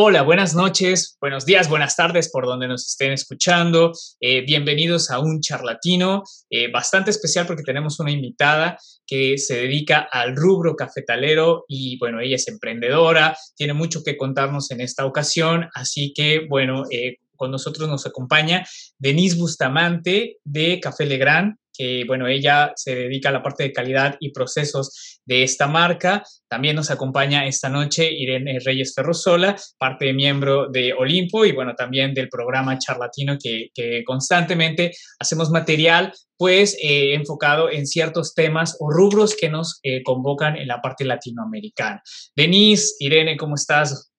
Hola, buenas noches, buenos días, buenas tardes por donde nos estén escuchando. Eh, bienvenidos a un charlatino eh, bastante especial porque tenemos una invitada que se dedica al rubro cafetalero y bueno, ella es emprendedora, tiene mucho que contarnos en esta ocasión, así que bueno, eh, con nosotros nos acompaña Denise Bustamante de Café Legrand que bueno, ella se dedica a la parte de calidad y procesos de esta marca. También nos acompaña esta noche Irene Reyes Ferrosola, parte de miembro de Olimpo y bueno, también del programa Charlatino que, constantemente hacemos material pues eh, enfocado en ciertos temas o rubros que nos eh, convocan en la parte latinoamericana. Denise, Irene, ¿cómo estás?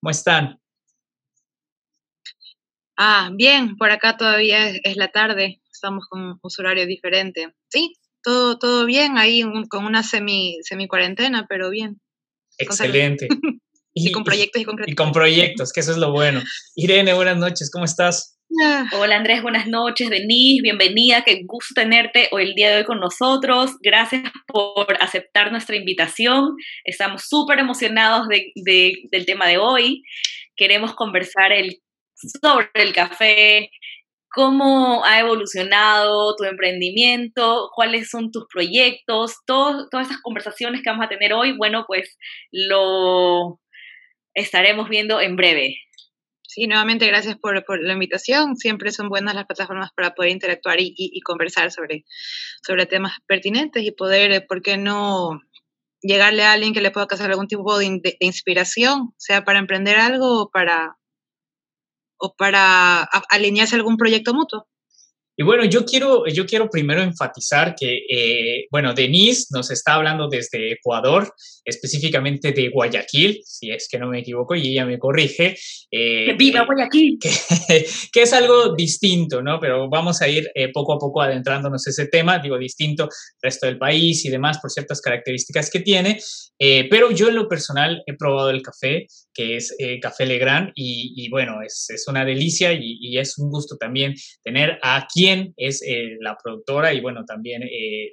¿Cómo están? Ah, bien, por acá todavía es la tarde estamos con un horario diferente. Sí, todo, todo bien, ahí con una semi, semi cuarentena, pero bien. Excelente. y, con proyectos y con Y con proyectos, que eso es lo bueno. Irene, buenas noches, ¿cómo estás? Ah. Hola Andrés, buenas noches. Denise, bienvenida. Qué gusto tenerte hoy el día de hoy con nosotros. Gracias por aceptar nuestra invitación. Estamos súper emocionados de, del tema de hoy. Queremos conversar el, sobre el café, cómo ha evolucionado tu emprendimiento, cuáles son tus proyectos, todas estas conversaciones que vamos a tener hoy, bueno, pues lo estaremos viendo en breve. Sí, nuevamente gracias por, la invitación. Siempre son buenas las plataformas para poder interactuar y, conversar sobre, sobre temas pertinentes y poder, eh, ¿por qué no llegarle a alguien que le pueda causar algún tipo de inspiración, sea para emprender algo o para o para alinearse algún proyecto mutuo. Y bueno, yo quiero, yo quiero primero enfatizar que, eh, bueno, Denise nos está hablando desde Ecuador, específicamente de Guayaquil, si es que no me equivoco, y ella me corrige. Eh, ¡Viva Guayaquil! Que, es algo distinto, ¿no? Pero vamos a ir eh, poco a poco adentrándonos ese tema, digo, distinto resto del país y demás por ciertas características que tiene. Eh, pero yo en lo personal he probado el café, que es Café Legrand, y, bueno, es, es, una delicia y, y, es un gusto también tener a es la productora y bueno, también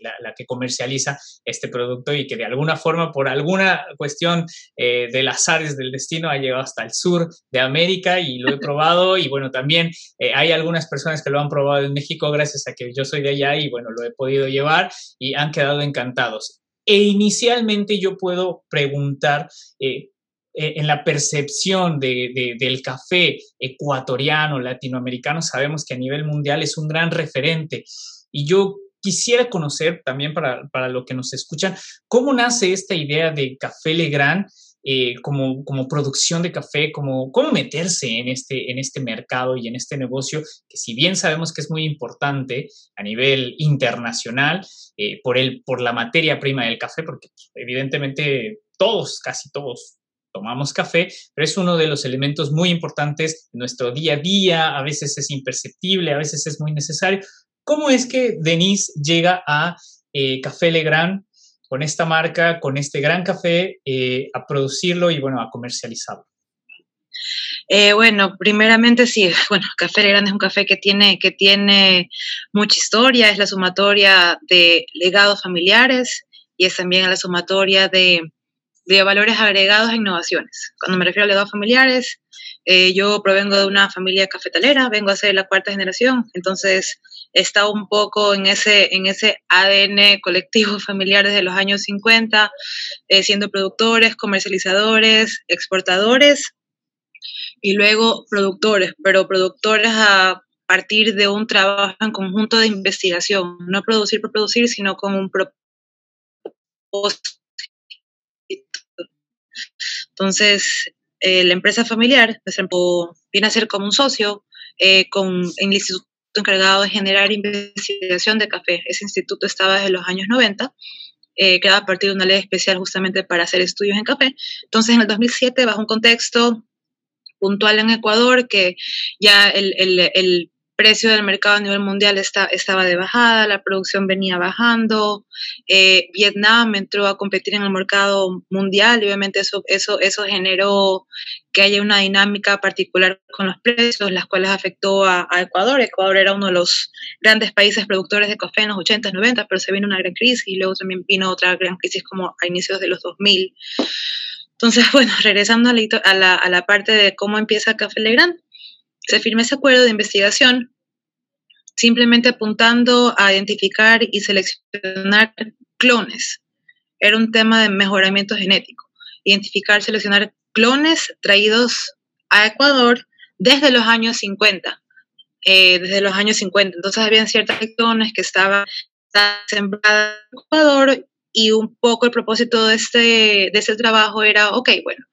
la, la que comercializa este producto y que de alguna forma por alguna cuestión eh, del azares del destino ha llegado hasta el sur de América y lo he probado y bueno, también eh, hay algunas personas que lo han probado en México gracias a que yo soy de allá y bueno, lo he podido llevar y han quedado encantados. E inicialmente yo puedo preguntar, eh, en la percepción del café ecuatoriano, latinoamericano, sabemos que a nivel mundial es un gran referente. Y yo quisiera conocer también para, para lo que nos escuchan, cómo nace esta idea de Café Legrand eh, como, como producción de café, como, cómo meterse en este, en este mercado y en este negocio, que si bien sabemos que es muy importante a nivel internacional eh, por, el, por la materia prima del café, porque pues, evidentemente todos, casi todos, tomamos café, pero es uno de los elementos muy importantes en nuestro día a día, a veces es imperceptible, a veces es muy necesario, ¿Cómo es que Denise llega a eh, Café Legrand con esta marca, con este gran café, eh, a producirlo y bueno, a comercializarlo? Eh, bueno, primeramente sí, bueno, Café Legrand es un café que tiene, que tiene mucha historia, es la sumatoria de legados familiares y es también la sumatoria de, de valores agregados a innovaciones. Cuando me refiero a legados familiares, yo provengo de una familia cafetalera, vengo a ser la cuarta generación, entonces está un poco en ese, en ese ADN colectivo familiar desde los años 50, eh, siendo productores, comercializadores, exportadores y luego productores, pero productores a partir de un trabajo en conjunto de investigación, no producir por producir, sino con un propósito. Entonces, eh, la empresa familiar viene a ser como un socio eh, con, el Instituto encargado de generar investigación de café. Ese instituto estaba desde los años 90, eh, a partir de una ley especial justamente para hacer estudios en café. Entonces, en el 2007, bajo un contexto puntual en Ecuador, que ya el, el precio del mercado a nivel mundial está, estaba de bajada, la producción venía bajando, eh, Vietnam entró a competir en el mercado mundial y obviamente eso, eso, eso generó que haya una dinámica particular con los precios, las cuales afectó a, Ecuador. Ecuador era uno de los grandes países productores de café en los 80, 90, pero se vino una gran crisis y luego también vino otra gran crisis como a inicios de los 2000 Entonces, bueno, regresando a la, a la, parte de cómo empieza Café Legrand, se firma ese acuerdo de investigación simplemente apuntando a identificar y seleccionar clones. Era un tema de mejoramiento genético. Identificar, seleccionar clones traídos a Ecuador desde los años 50. Eh, desde los años 50. Entonces habían ciertas clones que estaban sembradas en Ecuador y un poco el propósito de este, de ese trabajo era, ok, bueno,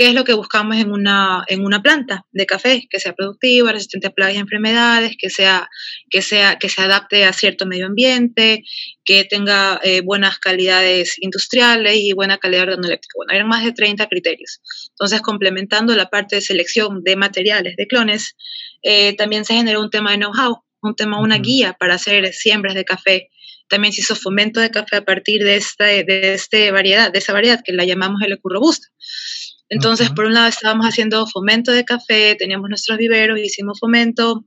¿qué es lo que buscamos en una, en una planta de café? Que sea productiva, resistente a plagas y enfermedades, que sea, que sea, que se adapte a cierto medio ambiente, que tenga eh, buenas calidades industriales y buena calidad organoléptica. Bueno, eran más de 30 criterios. Entonces, complementando la parte de selección de materiales, de clones, eh, también se generó un tema de know-how, un tema, una guía para hacer siembras de café también se hizo fomento de café a partir de esta, de este variedad, de esa variedad que la llamamos el robusta. Entonces, por un lado estábamos haciendo fomento de café, teníamos nuestros viveros, hicimos fomento,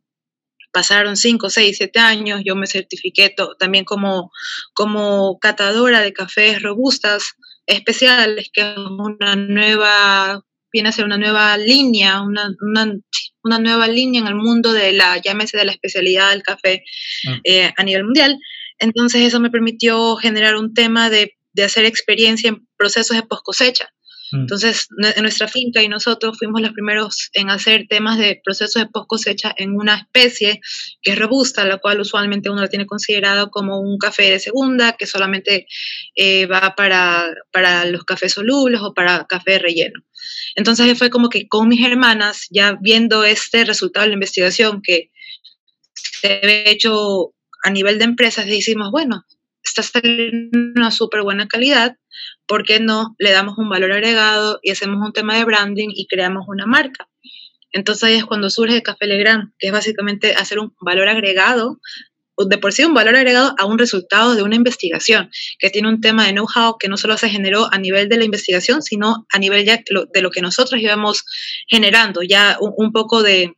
pasaron 5, 6, 7 años, yo me certifiqué también como, como catadora de cafés robustas especiales, que es una nueva, viene a ser una nueva línea, una, una, nueva línea en el mundo de la, llámese de la especialidad del café mm. eh, a nivel mundial. Entonces eso me permitió generar un tema de, de hacer experiencia en procesos de post cosecha. Mm. Entonces, en nuestra finca y nosotros fuimos los primeros en hacer temas de procesos de post cosecha en una especie que es robusta, la cual usualmente uno la tiene considerado como un café de segunda, que solamente eh, va para, para los cafés solubles o para café relleno. Entonces fue como que con mis hermanas, ya viendo este resultado de la investigación que se había hecho a nivel de empresas, decimos, bueno, está saliendo una súper buena calidad, ¿por qué no le damos un valor agregado y hacemos un tema de branding y creamos una marca? Entonces ahí es cuando surge Café Legrand, que es básicamente hacer un valor agregado, de por sí un valor agregado a un resultado de una investigación, que tiene un tema de know-how que no solo se generó a nivel de la investigación, sino a nivel ya de lo que nosotros íbamos generando, ya un poco de,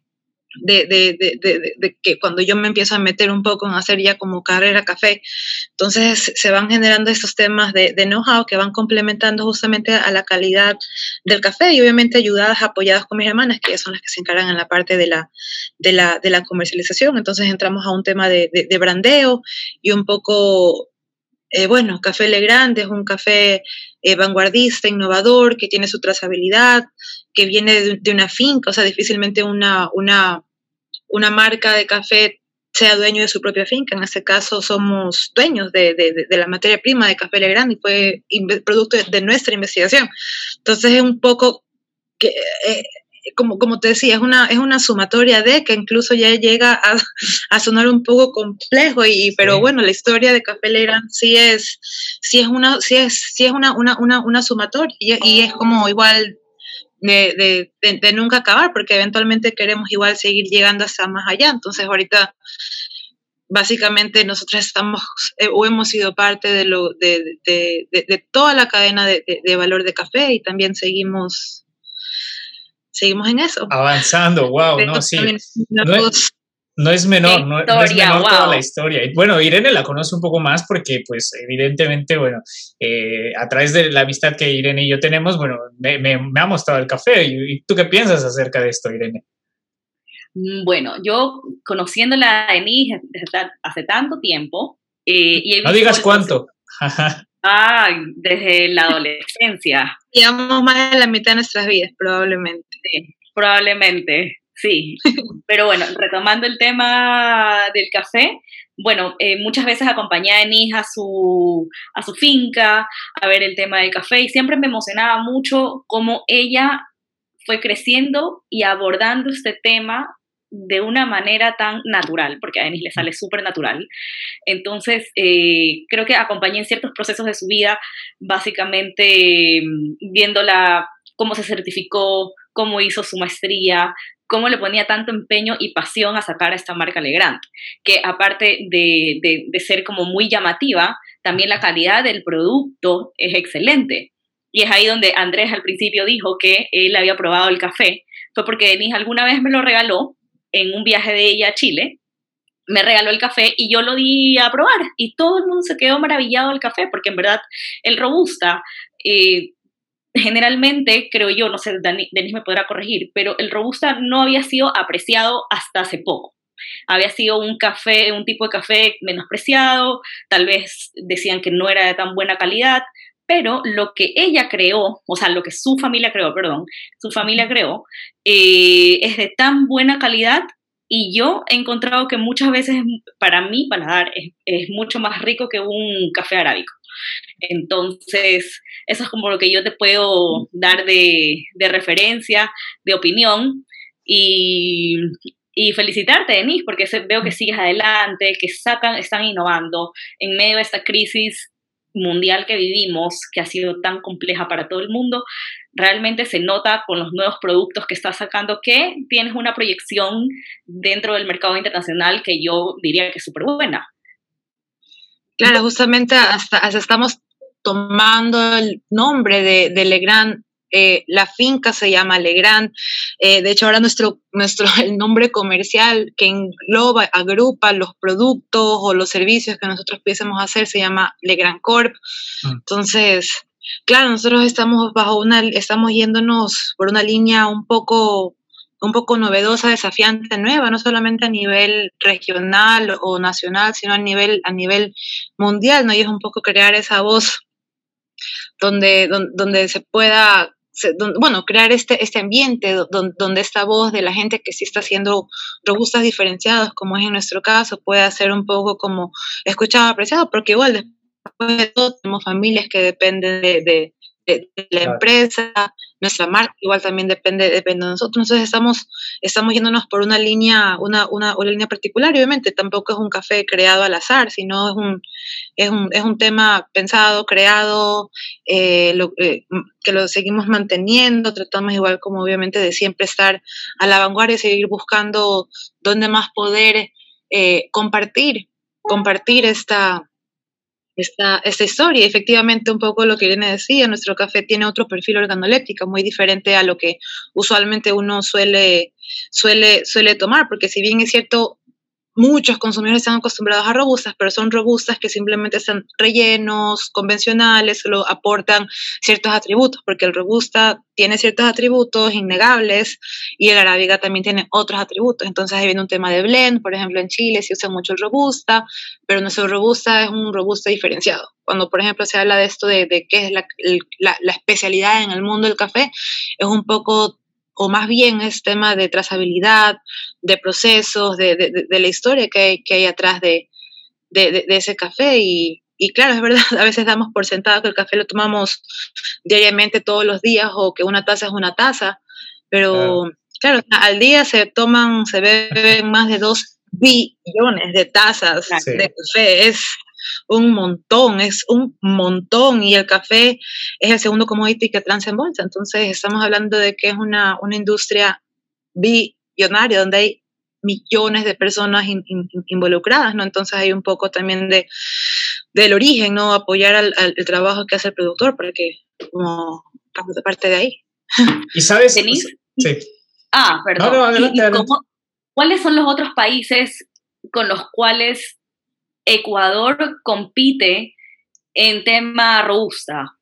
de, de, de, de, que cuando yo me empiezo a meter un poco en hacer ya como carrera café, entonces se van generando estos temas de, know-how que van complementando justamente a la calidad del café y obviamente ayudadas, apoyadas con mis hermanas, que son las que se encargan en la parte de la, de la, de la comercialización. Entonces entramos a un tema de, brandeo y un poco eh, bueno, Café Legrand es un café eh, vanguardista, innovador, que tiene su trazabilidad, que viene de, una finca, o sea, difícilmente una, una, una marca de café sea dueño de su propia finca. En este caso somos dueños de, de, la materia prima de Café Legrand y fue producto de, nuestra investigación. Entonces es un poco que... Eh, como, como te decía, es una, es una sumatoria de que incluso ya llega a, a sonar un poco complejo, y, pero bueno, la historia de Café Legrand sí es, sí es, una, sí es, sí es una, una, una, una sumatoria y, y es como igual de, de, nunca acabar, porque eventualmente queremos igual seguir llegando hasta más allá. Entonces ahorita básicamente nosotros estamos eh, o hemos sido parte de, lo, de, de toda la cadena de, valor de café y también seguimos seguimos en eso. Avanzando, wow, no, sí. No es menor, no, es menor toda la historia. Y bueno, Irene la conoce un poco más porque, pues, evidentemente, bueno, eh, a través de la amistad que Irene y yo tenemos, bueno, me, me, ha mostrado el café. ¿Y, tú qué piensas acerca de esto, Irene? Mm, bueno, yo conociéndola a Denise desde hace tanto tiempo. Eh, y no digas cuánto. ah, desde la adolescencia. Llevamos más de la mitad de nuestras vidas, probablemente. Sí, probablemente. Sí, pero bueno, retomando el tema del café, bueno, eh, muchas veces acompañé a Denise a su, a su finca a ver el tema del café y siempre me emocionaba mucho cómo ella fue creciendo y abordando este tema de una manera tan natural, porque a Denise le sale súper natural. Entonces, eh, creo que acompañé en ciertos procesos de su vida, básicamente mm, viéndola cómo se certificó, cómo hizo su maestría, cómo le ponía tanto empeño y pasión a sacar a esta marca Legrand, que aparte de, de, ser como muy llamativa, también la calidad del producto es excelente. Y es ahí donde Andrés al principio dijo que él había probado el café. Fue porque Denise alguna vez me lo regaló en un viaje de ella a Chile. Me regaló el café y yo lo di a probar. Y todo el mundo se quedó maravillado del café, porque en verdad el Robusta eh, generalmente, creo yo, no sé, Denis me podrá corregir, pero el robusta no había sido apreciado hasta hace poco. Había sido un café, un tipo de café menospreciado, tal vez decían que no era de tan buena calidad, pero lo que ella creó, o sea, lo que su familia creó, perdón, su familia creó, eh, es de tan buena calidad y yo he encontrado que muchas veces para mí paladar es, es mucho más rico que un café arábico. Entonces, eso es como lo que yo te puedo dar de, de referencia, de opinión. Y, y felicitarte, Denise, porque veo que sigues adelante, que sacan, están innovando en medio de esta crisis mundial que vivimos, que ha sido tan compleja para todo el mundo, realmente se nota con los nuevos productos que estás sacando que tienes una proyección dentro del mercado internacional que yo diría que es súper buena. Claro, justamente hasta, estamos tomando el nombre de, de Legrand eh, la finca se llama Legrand. Eh, de hecho, ahora nuestro, nuestro el nombre comercial que engloba, agrupa los productos o los servicios que nosotros pudiésemos hacer se llama Legrand Corp. Mm. Entonces, claro, nosotros estamos bajo una, estamos yéndonos por una línea un poco un poco novedosa, desafiante, nueva, no solamente a nivel regional o nacional, sino a nivel, a nivel mundial, ¿no? Y es un poco crear esa voz donde, donde, se pueda bueno, crear este, este ambiente donde, esta voz de la gente que sí está haciendo robustas diferenciados, como es en nuestro caso, pueda ser un poco como escuchado, apreciado, porque igual después de todo tenemos familias que dependen de, de, la empresa, nuestra marca igual también depende, depende de nosotros. Entonces estamos, estamos yéndonos por una línea, una, una, una, línea particular. obviamente tampoco es un café creado al azar, sino es un, es un, es un tema pensado, creado, eh, lo, eh, que lo seguimos manteniendo. Tratamos igual como obviamente de siempre estar a la vanguardia y seguir buscando dónde más poder eh, compartir, compartir esta, esta, esta historia. Efectivamente, un poco lo que Irene decía, nuestro café tiene otro perfil organoléptico muy diferente a lo que usualmente uno suele, suele, suele tomar, porque si bien es cierto, muchos consumidores están acostumbrados a robustas, pero son robustas que simplemente están rellenos, convencionales, solo aportan ciertos atributos, porque el robusta tiene ciertos atributos innegables y el arábiga también tiene otros atributos. Entonces ahí viene un tema de blend, por ejemplo en Chile se usa mucho el robusta, pero nuestro robusta es un robusta diferenciado. Cuando por ejemplo se habla de esto de, qué es la, la especialidad en el mundo del café, es un poco o más bien es tema de trazabilidad, de procesos, de, de, la historia que hay, que hay atrás de, ese café. Y, y, claro, es verdad, a veces damos por sentado que el café lo tomamos diariamente todos los días o que una taza es una taza, pero claro, al día se toman, se beben más de dos billones de tazas de café. Es, un montón, es un montón y el café es el segundo commodity que transa en bolsa. Entonces estamos hablando de que es una, una industria billonaria donde hay millones de personas involucradas, ¿no? Entonces hay un poco también de del origen, ¿no? Apoyar al, trabajo que hace el productor, porque como parte de ahí. ¿Y sabes? Sí. Ah, perdón. ¿Cuáles son los otros países con los cuales Ecuador compite en tema robusta?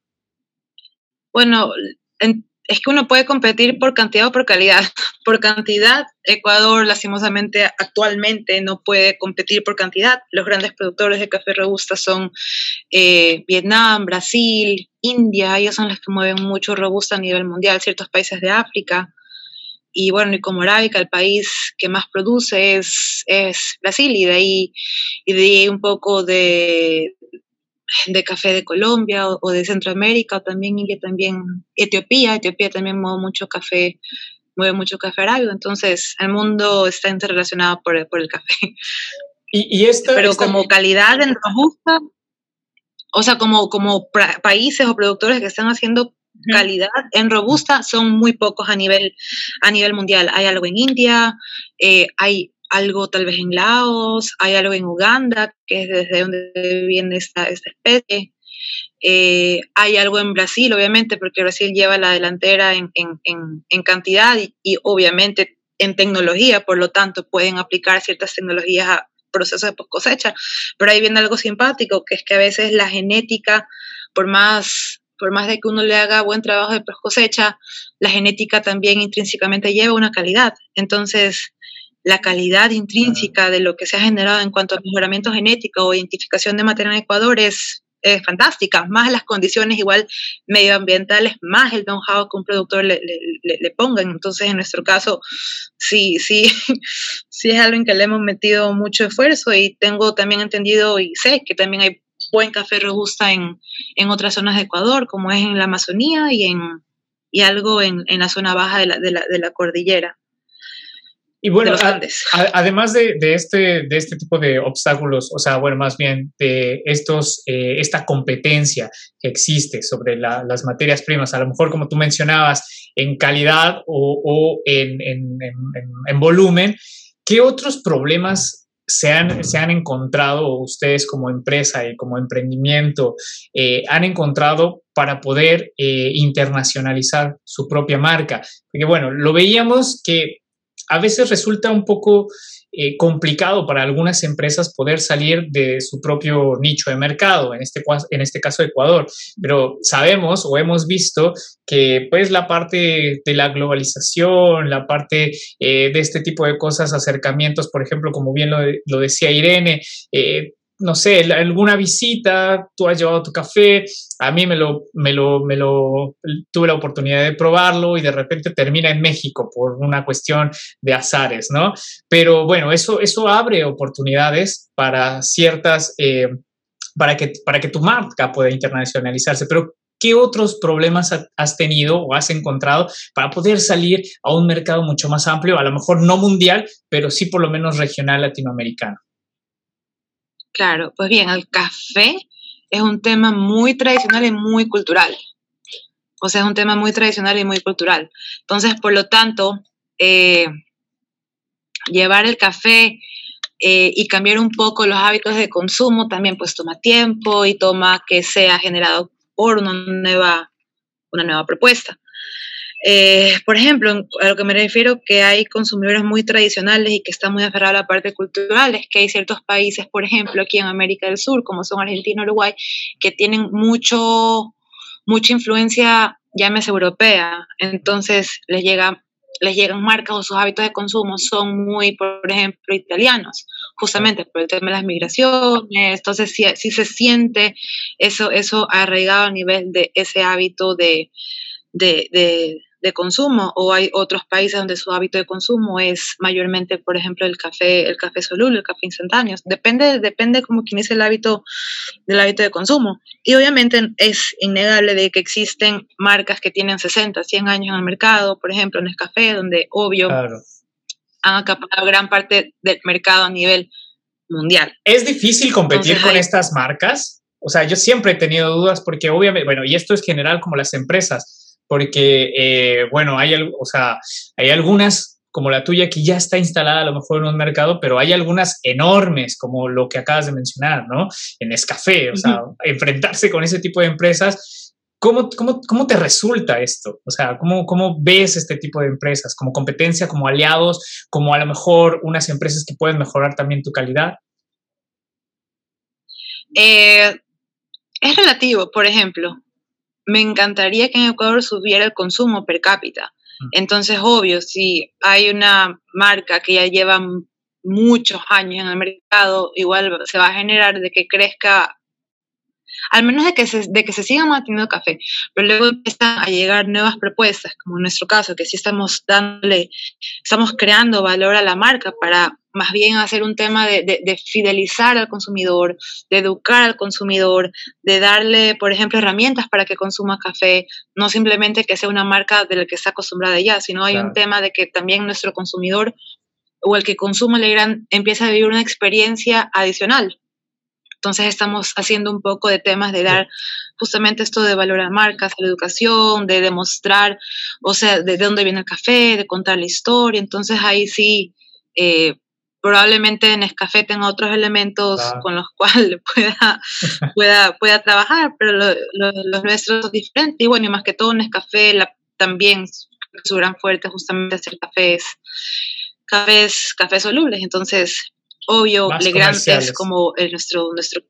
Bueno, es que uno puede competir por cantidad o por calidad. Por cantidad, Ecuador lastimosamente actualmente no puede competir por cantidad. Los grandes productores de café robusta son eh, Vietnam, Brasil, India, ellos son los que mueven mucho robusta a nivel mundial, ciertos países de África. Y bueno, y como Arábica, el país que más produce es, es Brasil, y de ahí, y de ahí un poco de, de café de Colombia o, de Centroamérica, o también India, también Etiopía, Etiopía también mueve mucho café, mueve mucho café arábigo, entonces el mundo está interrelacionado por, por el café. Y, y esto, Pero como calidad en robusta, o sea, como, como países o productores que están haciendo calidad en robusta son muy pocos a nivel, a nivel mundial. Hay algo en India, eh, hay algo tal vez en Laos, hay algo en Uganda, que es desde donde viene esta, esta especie. Eh, hay algo en Brasil, obviamente, porque Brasil lleva la delantera en, en, en, cantidad y, y, obviamente en tecnología, por lo tanto pueden aplicar ciertas tecnologías a procesos de post cosecha. Pero ahí viene algo simpático, que es que a veces la genética, por más por más de que uno le haga buen trabajo de cosecha, la genética también intrínsecamente lleva una calidad. Entonces, la calidad intrínseca de lo que se ha generado en cuanto a mejoramiento genético o identificación de materia en Ecuador es, fantástica, más las condiciones igual medioambientales, más el know-how que un productor le, le, le, ponga. Entonces, en nuestro caso, sí, sí, sí es algo en que le hemos metido mucho esfuerzo y tengo también entendido y sé que también hay buen café robusta en, en otras zonas de Ecuador, como es en la Amazonía y, en, y algo en, en la zona baja de la, de la, de la cordillera. Y bueno, además de, de, este, de este tipo de obstáculos, o sea, bueno, más bien de estos, eh, esta competencia que existe sobre las materias primas, a lo mejor como tú mencionabas, en calidad o, o en, en, en, volumen, ¿qué otros problemas se han, se han encontrado ustedes como empresa y como emprendimiento, eh, han encontrado para poder eh, internacionalizar su propia marca? Porque bueno, lo veíamos que a veces resulta un poco eh, complicado para algunas empresas poder salir de su propio nicho de mercado, en este, en este caso Ecuador, pero sabemos o hemos visto que pues la parte de la globalización, la parte eh, de este tipo de cosas, acercamientos, por ejemplo, como bien lo, decía Irene, eh, no sé, alguna visita, tú has llevado tu café, a mí me lo, me lo, me lo, tuve la oportunidad de probarlo y de repente termina en México por una cuestión de azares, ¿no? Pero bueno, eso, eso abre oportunidades para ciertas, eh, para, que, para que tu marca pueda internacionalizarse, pero ¿qué otros problemas has tenido o has encontrado para poder salir a un mercado mucho más amplio, a lo mejor no mundial, pero sí por lo menos regional latinoamericano? Claro, pues bien, el café es un tema muy tradicional y muy cultural. O sea, es un tema muy tradicional y muy cultural. Entonces, por lo tanto, eh, llevar el café eh, y cambiar un poco los hábitos de consumo también pues toma tiempo y toma que sea generado por una nueva, una nueva propuesta. Eh, por ejemplo, a lo que me refiero que hay consumidores muy tradicionales y que están muy aferrados a la parte cultural, es que hay ciertos países, por ejemplo, aquí en América del Sur, como son Argentina Uruguay, que tienen mucho, mucha influencia, llámese europea, entonces les llega les llegan marcas o sus hábitos de consumo son muy, por ejemplo, italianos, justamente por el tema de las migraciones, entonces sí, sí se siente eso, eso arraigado a nivel de ese hábito de, de, de consumo o hay otros países donde su hábito de consumo es mayormente, por ejemplo, el café, el café soluble, el café instantáneo. Depende, depende como quién es el hábito del hábito de consumo. Y obviamente es innegable de que existen marcas que tienen 60, 100 años en el mercado, por ejemplo, en café, donde obvio han acaparado gran parte del mercado a nivel mundial. ¿Es difícil competir con estas marcas? O sea, yo siempre he tenido dudas porque obviamente, bueno, y esto es general como las empresas, porque, eh, bueno, hay, o sea, hay algunas como la tuya que ya está instalada a lo mejor en un mercado, pero hay algunas enormes, como lo que acabas de mencionar, ¿no? En Escafé, o sea, enfrentarse con ese tipo de empresas, ¿cómo, cómo, cómo te resulta esto? O sea, ¿cómo, ¿cómo ves este tipo de empresas? ¿Como competencia, como aliados, como a lo mejor unas empresas que pueden mejorar también tu calidad? Eh, es relativo, por ejemplo me encantaría que en Ecuador subiera el consumo per cápita. Mm. Entonces, obvio, si hay una marca que ya lleva muchos años en el mercado, igual se va a generar de que crezca al menos de que se, de que se siga manteniendo café, pero luego empiezan a llegar nuevas propuestas, como en nuestro caso, que sí estamos dándole, estamos creando valor a la marca para más bien hacer un tema de, de, fidelizar al consumidor, de educar al consumidor, de darle, por ejemplo, herramientas para que consuma café, no simplemente que sea una marca de la que está acostumbrada ya, sino hay un tema de que también nuestro consumidor o el que consuma Legrand empieza a vivir una experiencia adicional. Entonces estamos haciendo un poco de temas de dar justamente esto de valorar marcas, la educación, de demostrar, o sea, de, dónde viene el café, de contar la historia. Entonces ahí sí, eh, probablemente en Escafé tenga otros elementos con los cuales pueda, pueda, pueda trabajar, pero los nuestros son diferentes. Y bueno, y más que todo en Escafé la, también su gran fuerte justamente hacer cafés, cafés, cafés solubles. Entonces, obvio, Legrand es como el, nuestro, nuestro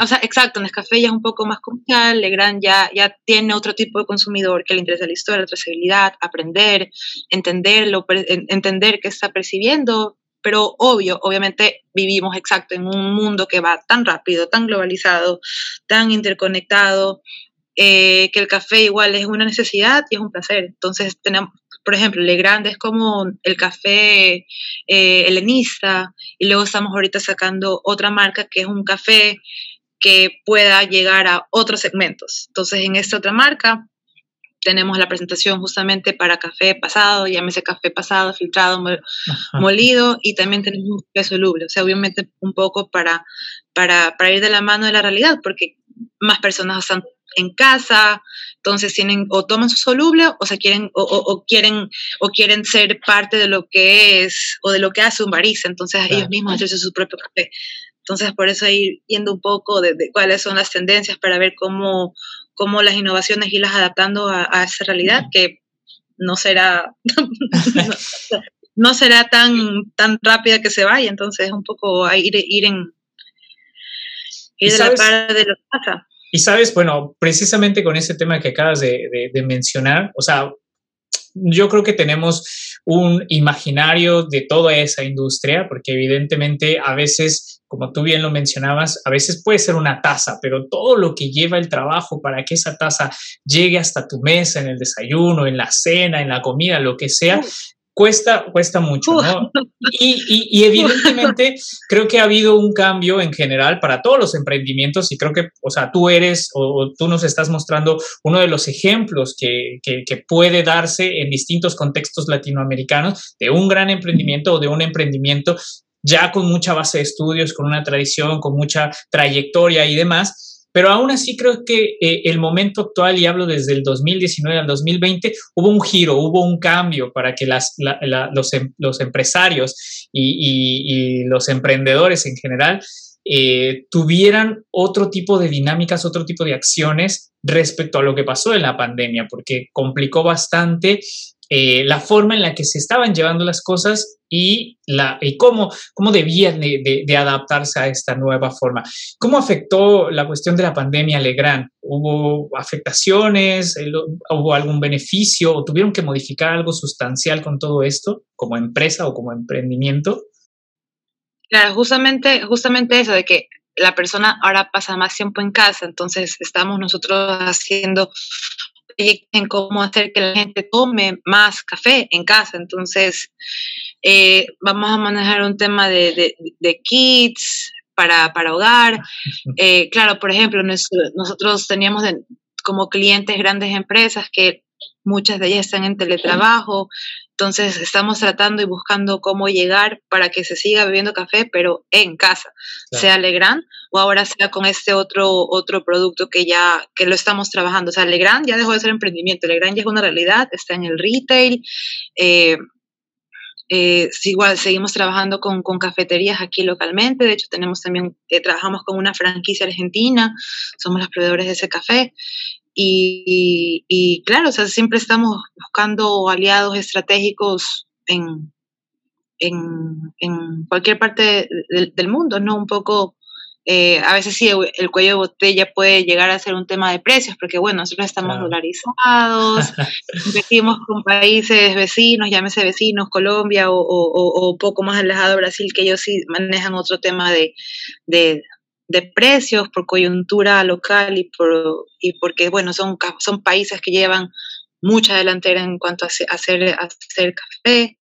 O sea, exacto, Nescafé ya es un poco más comercial, Legrand ya, ya tiene otro tipo de consumidor que le interesa la historia, la trazabilidad, aprender, entenderlo, entender qué está percibiendo, pero obvio, obviamente vivimos exacto en un mundo que va tan rápido, tan globalizado, tan interconectado, eh, que el café igual es una necesidad y es un placer. Entonces tenemos, por ejemplo, Legrand es como el café eh, helenista y luego estamos ahorita sacando otra marca que es un café que pueda llegar a otros segmentos. Entonces, en esta otra marca tenemos la presentación justamente para café pasado, llámese café pasado, filtrado, molido, y también tenemos un café soluble, o sea, obviamente un poco para, para, para ir de la mano de la realidad, porque más personas están en casa, entonces tienen o toman su soluble o se quieren o, quieren o quieren ser parte de lo que es o de lo que hace un barista, entonces ellos mismos hacen su propio café. Entonces, por eso ir viendo un poco de, cuáles son las tendencias para ver cómo, cómo las innovaciones y las adaptando a, a esa realidad que no será no, será tan tan rápida que se vaya, entonces un poco a ir, ir en ir de la par de lo que pasa. Y sabes, bueno, precisamente con ese tema que acabas de, mencionar, o sea, yo creo que tenemos un imaginario de toda esa industria, porque evidentemente a veces, como tú bien lo mencionabas, a veces puede ser una taza, pero todo lo que lleva el trabajo para que esa taza llegue hasta tu mesa, en el desayuno, en la cena, en la comida, lo que sea, cuesta, cuesta mucho, ¿no? Y, evidentemente creo que ha habido un cambio en general para todos los emprendimientos y creo que, o sea, tú eres o, tú nos estás mostrando uno de los ejemplos que, que, puede darse en distintos contextos latinoamericanos de un gran emprendimiento o de un emprendimiento ya con mucha base de estudios, con una tradición, con mucha trayectoria y demás pero aún así creo que eh, el momento actual, y hablo desde el 2019 al 2020, hubo un giro, hubo un cambio para que los, em, los, empresarios y, los emprendedores en general eh, tuvieran otro tipo de dinámicas, otro tipo de acciones respecto a lo que pasó en la pandemia, porque complicó bastante eh, la forma en la que se estaban llevando las cosas y, la, y cómo, cómo debían de, adaptarse a esta nueva forma. ¿Cómo afectó la cuestión de la pandemia a Legrand? ¿Hubo afectaciones? ¿Hubo algún beneficio? ¿O tuvieron que modificar algo sustancial con todo esto como empresa o como emprendimiento? Claro, justamente, justamente eso de que la persona ahora pasa más tiempo en casa, entonces estamos nosotros haciendo en cómo hacer que la gente tome más café en casa. Entonces, eh, vamos a manejar un tema de, kits para, para hogar. Eh, claro, por ejemplo, nosotros teníamos como clientes grandes empresas que muchas de ellas están en teletrabajo, entonces estamos tratando y buscando cómo llegar para que se siga bebiendo café, pero en casa, sea Legrand o ahora sea con este otro, otro producto que ya que lo estamos trabajando. O sea, Legrand ya dejó de ser emprendimiento, Legrand ya es una realidad, está en el retail. Eh, eh, igual seguimos trabajando con, con, cafeterías aquí localmente, de hecho tenemos también, eh, trabajamos con una franquicia argentina, somos los proveedores de ese café y, claro, o sea, siempre estamos buscando aliados estratégicos en, en, cualquier parte del mundo, ¿no? Un poco, eh, a veces sí, el cuello de botella puede llegar a ser un tema de precios, porque bueno, nosotros estamos dolarizados, competimos con países vecinos, llámese vecinos, Colombia o, o, poco más alejado Brasil, que ellos sí manejan otro tema de, de precios, por coyuntura local y, por, y porque, bueno, son, son países que llevan mucha delantera en cuanto a hacer, hacer café.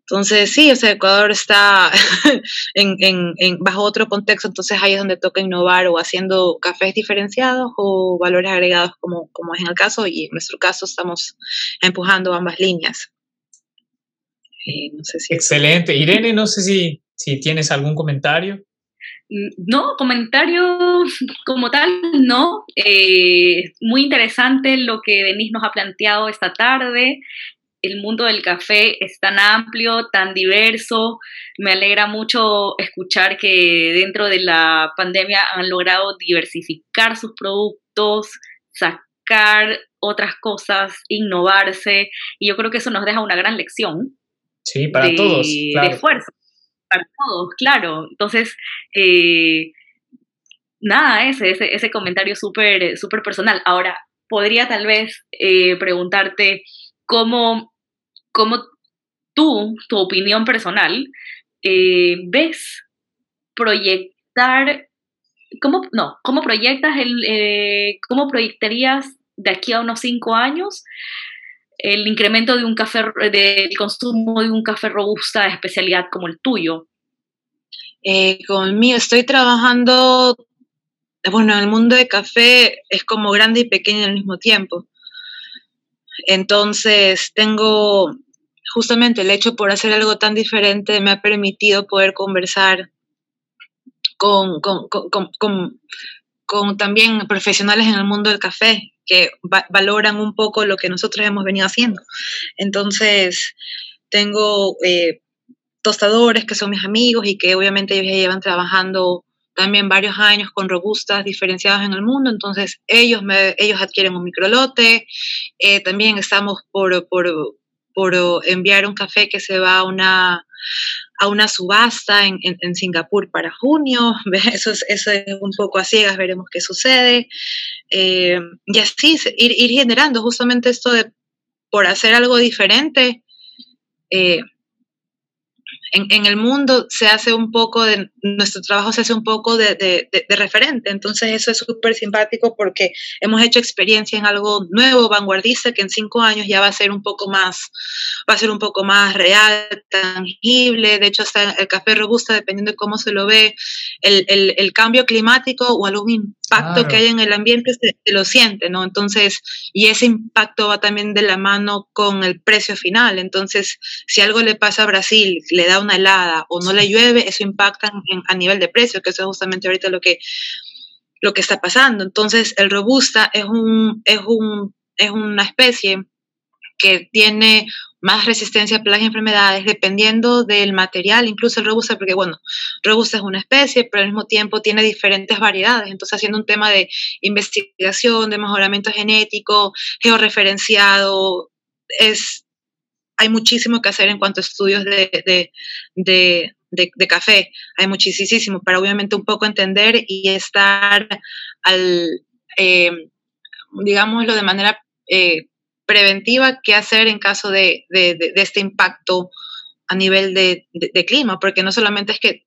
Entonces, sí, o sea, Ecuador está en, en, bajo otro contexto, entonces ahí es donde toca innovar o haciendo cafés diferenciados o valores agregados, como, como es en el caso, y en nuestro caso estamos empujando ambas líneas. si Excelente. Irene, no sé si, si tienes algún comentario. No, comentario como tal, no. Eh, muy interesante lo que Denise nos ha planteado esta tarde. El mundo del café es tan amplio, tan diverso. Me alegra mucho escuchar que dentro de la pandemia han logrado diversificar sus productos, sacar otras cosas, innovarse. Y yo creo que eso nos deja una gran lección. Sí, para todos. De esfuerzo para todos, claro. Entonces, eh, nada, ese, ese, ese comentario súper súper personal. Ahora, podría tal vez eh, preguntarte cómo, cómo tú, tu opinión personal, eh, ves proyectar, ¿cómo, no, cómo proyectas el, cómo proyectarías de aquí a unos cinco años el incremento de un café, del consumo de un café robusta de especialidad como el tuyo? Eh, conmigo estoy trabajando, bueno, el mundo de café es como grande y pequeño al mismo tiempo. Entonces, tengo justamente el hecho por hacer algo tan diferente me ha permitido poder conversar con, con, también profesionales en el mundo del café que valoran un poco lo que nosotros hemos venido haciendo. Entonces, tengo eh, tostadores que son mis amigos y que obviamente ellos ya llevan trabajando también varios años con robustas diferenciadas en el mundo, entonces ellos, ellos adquieren un microlote, eh, también estamos por, por, por enviar un café que se va a una, a una subasta en, en, Singapur para junio. Eso es, eso es un poco a ciegas, veremos qué sucede. Eh, y así, ir, ir, generando justamente esto de por hacer algo diferente. Eh, en, el mundo se hace un poco de, nuestro trabajo se hace un poco de, de, referente, entonces eso es súper simpático porque hemos hecho experiencia en algo nuevo, vanguardista, que en cinco años ya va a ser un poco más, va a ser un poco más real, tangible, de hecho hasta el café robusta, dependiendo de cómo se lo ve, el, el, el cambio climático o algún impacto que hay en el ambiente se, se, lo siente, ¿no? Entonces, y ese impacto va también de la mano con el precio final, entonces, si algo le pasa a Brasil, le da una helada o no le llueve, eso impacta a nivel de precio, que eso es justamente ahorita lo que, lo que está pasando. Entonces, el robusta es, un, es, un, es una especie que tiene más resistencia a plagas y enfermedades dependiendo del material, incluso el robusta, porque bueno, robusta es una especie, pero al mismo tiempo tiene diferentes variedades, entonces haciendo un tema de investigación, de mejoramiento genético, georreferenciado, es hay muchísimo que hacer en cuanto a estudios de, de, café. Hay muchísimo para obviamente un poco entender y estar al, eh, digámoslo de manera eh, preventiva, qué hacer en caso de, este impacto a nivel de, clima, porque no solamente es que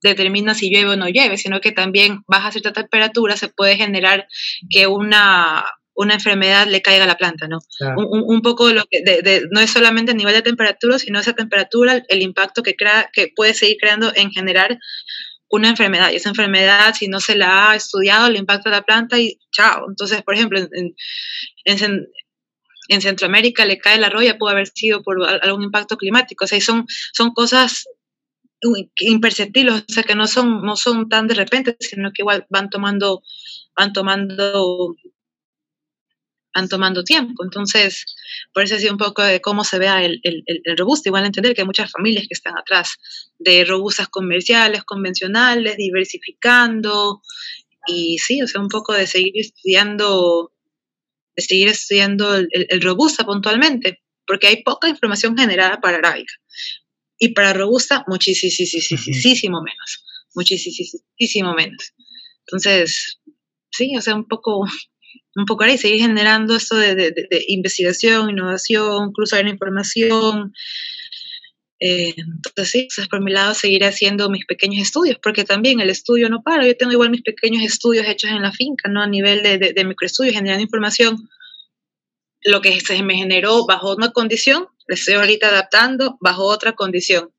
determina si llueve o no llueve, sino que también baja cierta temperatura se puede generar que una, una enfermedad le caiga a la planta, ¿no? Un, un, poco lo que, de, no es solamente a nivel de temperatura, sino esa temperatura, el impacto que, crea, que puede seguir creando en generar una enfermedad. Y esa enfermedad, si no se la ha estudiado, le impacta a la planta y chao. Entonces, por ejemplo, en, en, en Centroamérica le cae la roya, puede haber sido por algún impacto climático. O sea, son, son cosas imperceptibles, o sea, que no son, no son tan de repente, sino que igual van tomando, van tomando van tomando tiempo. Entonces, por eso sido un poco de cómo se vea el, el, el, robusto. Igual entender que hay muchas familias que están atrás de robustas comerciales, convencionales, diversificando. Y sí, o sea, un poco de seguir estudiando, de seguir estudiando el, el robusta puntualmente, porque hay poca información generada para arábica. Y para robusta, muchísimo menos. Muchísimo menos. Entonces, sí, o sea, un poco un poco ahí, seguir generando esto de, de, investigación, innovación, cruzar información. Eh, entonces, sí, es por mi lado seguir haciendo mis pequeños estudios, porque también el estudio no para. Yo tengo igual mis pequeños estudios hechos en la finca, ¿no? A nivel de, de, microestudios, generando información. Lo que se me generó bajo una condición, le estoy ahorita adaptando bajo otra condición.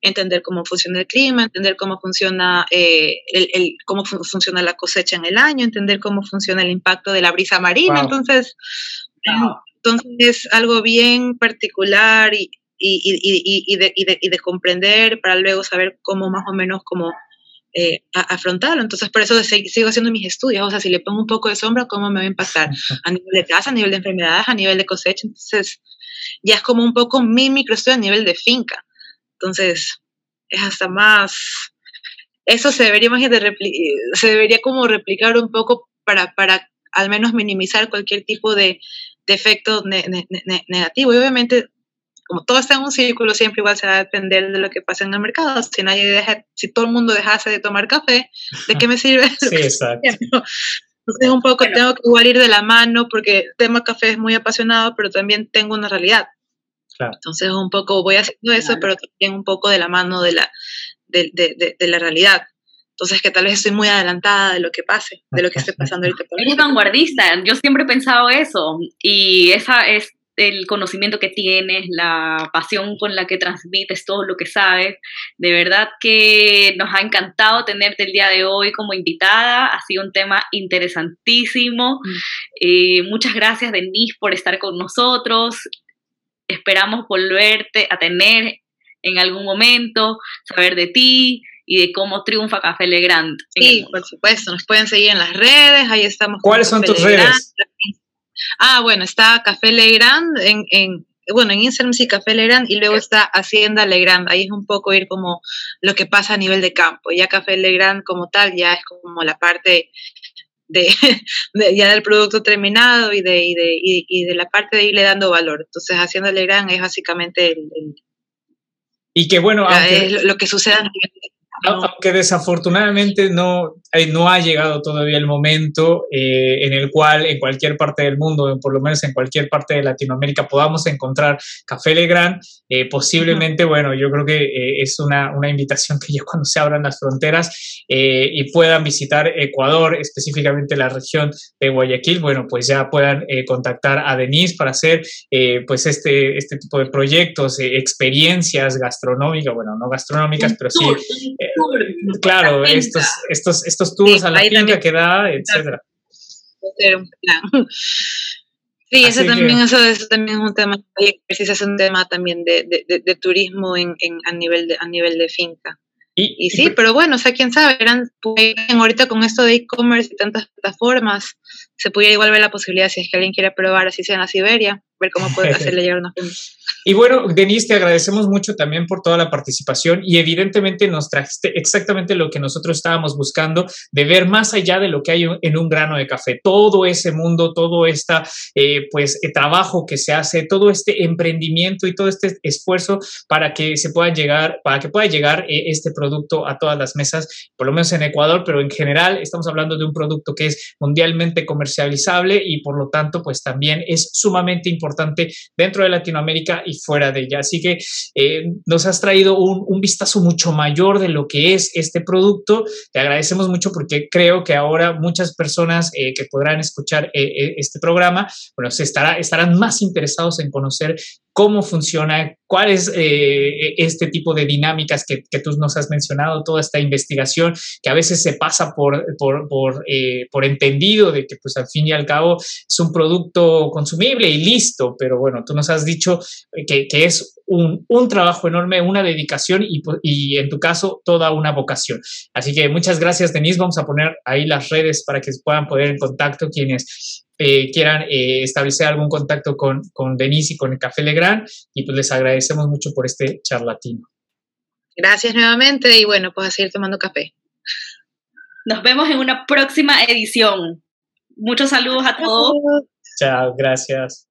Entender cómo funciona el clima, entender cómo funciona, eh, el, cómo funciona la cosecha en el año, entender cómo funciona el impacto de la brisa marina. Entonces, entonces es algo bien particular y, y, y, y, de, de, de, comprender para luego saber cómo más o menos cómo eh, afrontarlo. Entonces, por eso sigo haciendo mis estudios. O sea, si le pongo un poco de sombra, ¿cómo me va a impactar? A nivel de casa, a nivel de enfermedades, a nivel de cosecha. Entonces, ya es como un poco mi microestudio a nivel de finca. Entonces, es hasta más, eso se debería más de se debería como replicar un poco para, para al menos minimizar cualquier tipo de, de efecto negativo. Y obviamente como todo está en un círculo, siempre igual se va a depender de lo que pasa en el mercado. Si nadie deja, si todo el mundo dejase de tomar café, ¿de qué me sirve? sí, exacto. Entonces un poco tengo que igual ir de la mano porque el tema café es muy apasionado, pero también tengo una realidad. Claro. Entonces un poco voy haciendo eso, pero también un poco de la mano de la, de, de, de la realidad. Entonces, que tal vez estoy muy adelantada de lo que pase, de lo que esté pasando ahorita. Eres vanguardista, yo siempre he pensado eso, y esa es el conocimiento que tienes, la pasión con la que transmites todo lo que sabes. De verdad que nos ha encantado tenerte el día de hoy como invitada. Ha sido un tema interesantísimo. Mm. Eh, muchas gracias, Denise, por estar con nosotros. Esperamos volverte a tener en algún momento, saber de ti, y de cómo triunfa Café Legrand. Sí, por supuesto, nos pueden seguir en las redes, ahí estamos. ¿Cuáles son tus redes? Ah, bueno, está Café Legrand en, en bueno, en Instagram sí, Café Legrand, y luego está Hacienda Legrand. Ahí es un poco ir como lo que pasa a nivel de campo. Ya Café Legrand como tal, ya es como la parte de, ya del producto terminado y de, y de, y, de la parte de irle dando valor. Entonces, Hacienda Legrand es básicamente el, y que bueno, aunque, lo que sucede aunque desafortunadamente no, eh, no ha llegado todavía el momento eh, en el cual en cualquier parte del mundo, por lo menos en cualquier parte de Latinoamérica, podamos encontrar Café Legrand, eh, posiblemente, bueno, yo creo que es una, una, invitación que ya cuando se abran las fronteras y puedan visitar Ecuador, específicamente la región de Guayaquil, bueno, pues ya puedan contactar a Denise para hacer pues este, este tipo de proyectos, experiencias gastronómicas, bueno, no gastronómicas, pero sí claro, estos, estos, estos tubos a la finca que da, etcétera. Sí, eso también, eso, eso, también es un tema, es un tema también de, de, de turismo en, en, a, nivel de, a nivel de finca. Y, y sí, pero bueno, o sea, quién sabe, eran, ahorita con esto de e-commerce y tantas plataformas, se pudiera igual ver la posibilidad, si es que alguien quiere probar, así sea en la Siberia, ver cómo puede hacerle llegar una finca. Y bueno, Denise, te agradecemos mucho también por toda la participación y evidentemente nos trajiste exactamente lo que nosotros estábamos buscando, de ver más allá de lo que hay en un grano de café, todo ese mundo, todo este eh, pues eh, trabajo que se hace, todo este emprendimiento y todo este esfuerzo para que se pueda llegar, para que pueda llegar eh, este producto a todas las mesas, por lo menos en Ecuador, pero en general estamos hablando de un producto que es mundialmente comercializable y por lo tanto pues también es sumamente importante dentro de Latinoamérica y fuera de ella. Así que eh, nos has traído un, vistazo mucho mayor de lo que es este producto. Te agradecemos mucho porque creo que ahora muchas personas eh, que podrán escuchar eh, este programa, bueno, estarán más interesados en conocer cómo funciona, cuál es este tipo de dinámicas que, tú nos has mencionado, toda esta investigación que a veces se pasa por, por, por, entendido de que pues al fin y al cabo es un producto consumible y listo, pero bueno, tú nos has dicho que, que es un, un, trabajo enorme, una dedicación y, y, en tu caso toda una vocación. Así que muchas gracias Denise, vamos a poner ahí las redes para que puedan poner en contacto quienes eh, quieran eh, establecer algún contacto con, con Denise y con el Café Legrand y pues les agradecemos mucho por este charlatino. Gracias nuevamente y bueno, pues a seguir tomando café. Nos vemos en una próxima edición. Muchos saludos a todos. Chao, gracias.